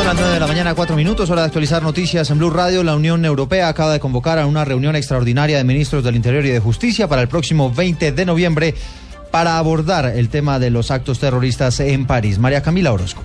Son las 9 de la mañana, 4 minutos, hora de actualizar noticias en Blue Radio. La Unión Europea acaba de convocar a una reunión extraordinaria de ministros del Interior y de Justicia para el próximo 20 de noviembre para abordar el tema de los actos terroristas en París. María Camila Orozco.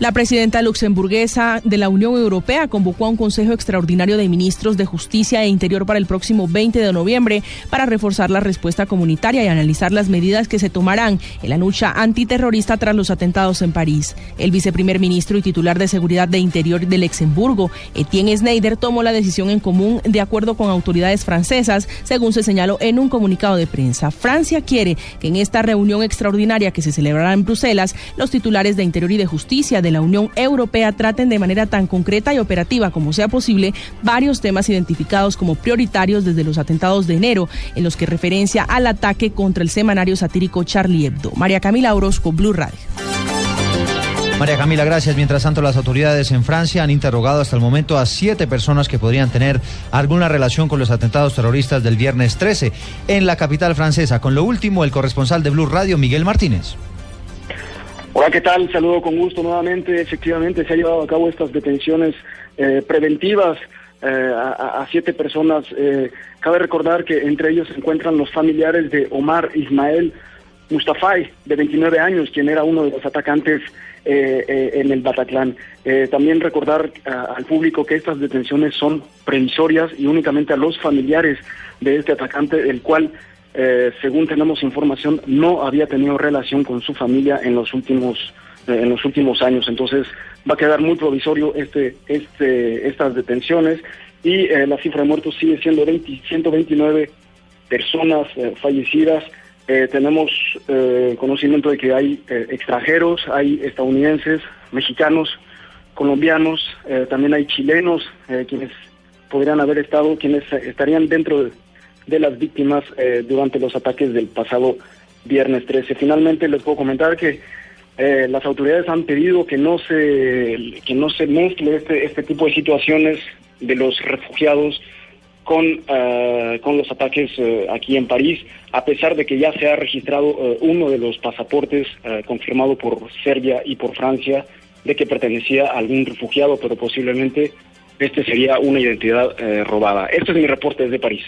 La presidenta luxemburguesa de la Unión Europea convocó a un Consejo Extraordinario de Ministros de Justicia e Interior para el próximo 20 de noviembre para reforzar la respuesta comunitaria y analizar las medidas que se tomarán en la lucha antiterrorista tras los atentados en París. El viceprimer ministro y titular de Seguridad de Interior de Luxemburgo, Etienne Schneider, tomó la decisión en común de acuerdo con autoridades francesas, según se señaló en un comunicado de prensa. Francia quiere que en esta reunión extraordinaria que se celebrará en Bruselas, los titulares de Interior y de Justicia de la Unión Europea traten de manera tan concreta y operativa como sea posible varios temas identificados como prioritarios desde los atentados de enero, en los que referencia al ataque contra el semanario satírico Charlie Hebdo. María Camila Orozco, Blue Radio. María Camila, gracias. Mientras tanto, las autoridades en Francia han interrogado hasta el momento a siete personas que podrían tener alguna relación con los atentados terroristas del viernes 13 en la capital francesa. Con lo último, el corresponsal de Blue Radio, Miguel Martínez. Hola, ¿qué tal? Saludo con gusto nuevamente. Efectivamente, se han llevado a cabo estas detenciones eh, preventivas eh, a, siete personas. Eh, cabe recordar que entre ellos se encuentran los familiares de Omar Ismael Mustafay, de 29 años, quien era uno de los atacantes en el Bataclan. también recordar al público que estas detenciones son previsorias y únicamente a los familiares de este atacante, el cual eh, según tenemos información, no había tenido relación con su familia en los últimos eh, en los últimos años. Entonces va a quedar muy provisorio este este estas detenciones y eh, la cifra de muertos sigue siendo 20, 129 personas fallecidas. tenemos conocimiento de que hay extranjeros, hay estadounidenses, mexicanos, colombianos, también hay chilenos quienes podrían haber estado, quienes estarían dentro de de las víctimas eh, durante los ataques del pasado viernes 13. Finalmente les puedo comentar que eh, las autoridades han pedido que no se que no se mezcle este este tipo de situaciones de los refugiados con eh, con los ataques aquí en París, a pesar de que ya se ha registrado uno de los pasaportes confirmado por Serbia y por Francia de que pertenecía a algún refugiado, pero posiblemente este sería una identidad robada. Este es mi reporte desde París.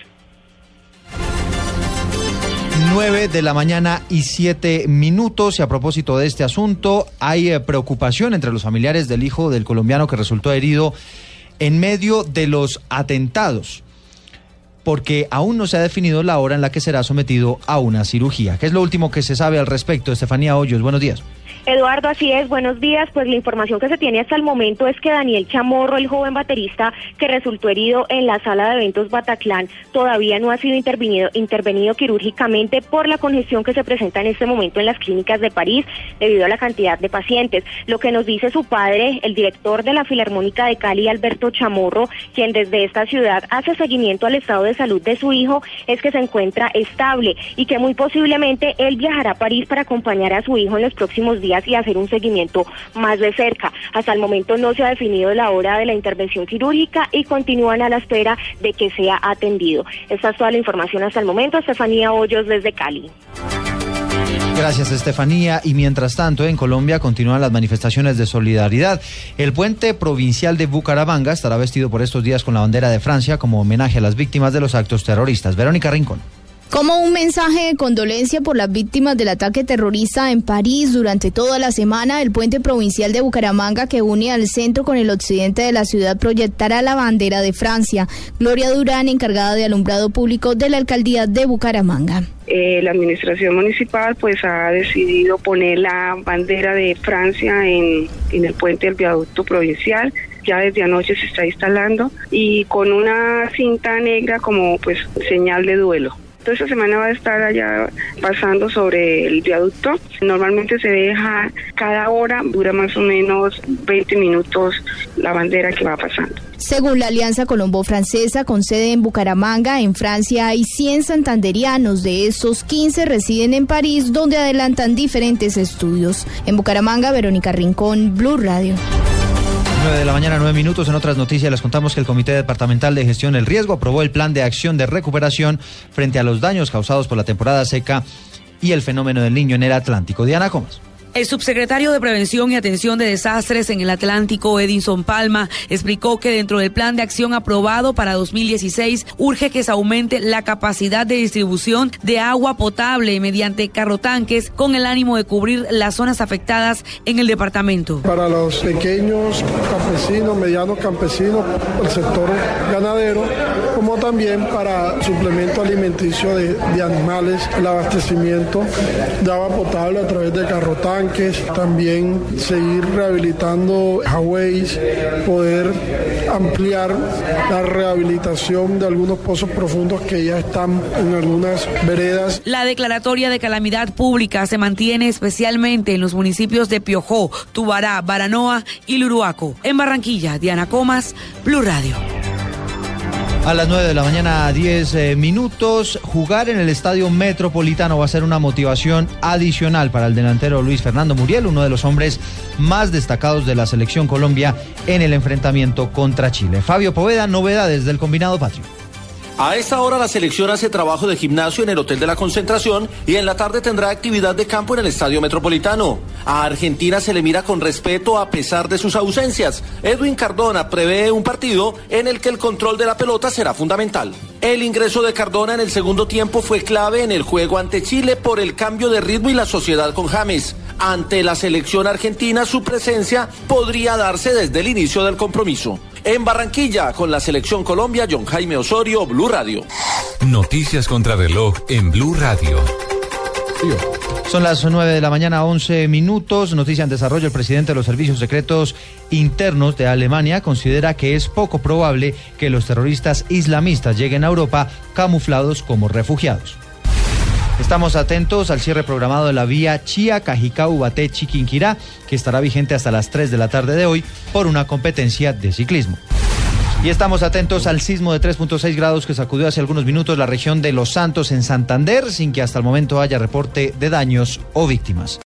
9 de la mañana y 7 minutos. Y a propósito de este asunto, hay eh, preocupación entre los familiares del hijo del colombiano que resultó herido en medio de los atentados, porque aún no se ha definido la hora en la que será sometido a una cirugía. ¿Qué es lo último que se sabe al respecto? Estefanía Hoyos, buenos días. Eduardo, así es, buenos días. Pues la información que se tiene hasta el momento es que Daniel Chamorro, el joven baterista que resultó herido en la sala de eventos Bataclan, todavía no ha sido intervenido, intervenido quirúrgicamente por la congestión que se presenta en este momento en las clínicas de París debido a la cantidad de pacientes. Lo que nos dice su padre, el director de la Filarmónica de Cali, Alberto Chamorro, quien desde esta ciudad hace seguimiento al estado de salud de su hijo, es que se encuentra estable y que muy posiblemente él viajará a París para acompañar a su hijo en los próximos días y hacer un seguimiento más de cerca. Hasta el momento no se ha definido la hora de la intervención quirúrgica y continúan a la espera de que sea atendido. Esta es toda la información hasta el momento. Estefanía Hoyos desde Cali. Gracias, Estefanía. Y mientras tanto, en Colombia continúan las manifestaciones de solidaridad. El puente provincial de Bucaramanga estará vestido por estos días con la bandera de Francia como homenaje a las víctimas de los actos terroristas. Verónica Rincón. Como un mensaje de condolencia por las víctimas del ataque terrorista en París durante toda la semana, el puente provincial de Bucaramanga que une al centro con el occidente de la ciudad proyectará la bandera de Francia. Gloria Durán, encargada de alumbrado público de la alcaldía de Bucaramanga. Eh, la administración municipal pues ha decidido poner la bandera de Francia en, en el puente del viaducto provincial ya desde anoche se está instalando y con una cinta negra como pues señal de duelo. Toda esta semana va a estar allá pasando sobre el viaducto. Normalmente se deja cada hora, dura más o menos 20 minutos la bandera que va pasando. Según la Alianza Colombo-Francesa, con sede en Bucaramanga, en Francia hay 100 santanderianos. De esos, 15 residen en París, donde adelantan diferentes estudios. En Bucaramanga, Verónica Rincón, Blue Radio. 9 de la mañana, 9 minutos. En otras noticias les contamos que el Comité Departamental de Gestión del Riesgo aprobó el plan de acción de recuperación frente a los daños causados por la temporada seca y el fenómeno del niño en el Atlántico. Diana Comas. El subsecretario de Prevención y Atención de Desastres en el Atlántico, Edinson Palma, explicó que dentro del plan de acción aprobado para 2016 urge que se aumente la capacidad de distribución de agua potable mediante carrotanques con el ánimo de cubrir las zonas afectadas en el departamento. Para los pequeños campesinos, medianos campesinos, el sector ganadero, como también para suplemento alimenticio de, de animales, el abastecimiento de agua potable a través de carrotanques también seguir rehabilitando highways, poder ampliar la rehabilitación de algunos pozos profundos que ya están en algunas veredas. La declaratoria de calamidad pública se mantiene especialmente en los municipios de Piojó, Tubará, Baranoa y Luruaco. En Barranquilla, Diana Comas, Blue Radio. A las 9 de la mañana, 10 eh, minutos, jugar en el Estadio Metropolitano va a ser una motivación adicional para el delantero Luis Fernando Muriel, uno de los hombres más destacados de la selección Colombia en el enfrentamiento contra Chile. Fabio Poveda, novedades del combinado patrio. A esta hora la selección hace trabajo de gimnasio en el Hotel de la Concentración y en la tarde tendrá actividad de campo en el Estadio Metropolitano. A Argentina se le mira con respeto a pesar de sus ausencias. Edwin Cardona prevé un partido en el que el control de la pelota será fundamental. El ingreso de Cardona en el segundo tiempo fue clave en el juego ante Chile por el cambio de ritmo y la sociedad con James. Ante la selección argentina su presencia podría darse desde el inicio del compromiso. En Barranquilla, con la selección Colombia, John Jaime Osorio, Blue Radio. Noticias contra reloj en Blue Radio. Son las 9 de la mañana, 11 minutos. Noticia en desarrollo. El presidente de los servicios secretos internos de Alemania considera que es poco probable que los terroristas islamistas lleguen a Europa camuflados como refugiados. Estamos atentos al cierre programado de la vía Chía, Cajicá, Ubaté, Chiquinquirá, que estará vigente hasta las 3 de la tarde de hoy por una competencia de ciclismo. Y estamos atentos al sismo de 3.6 grados que sacudió hace algunos minutos la región de Los Santos en Santander, sin que hasta el momento haya reporte de daños o víctimas.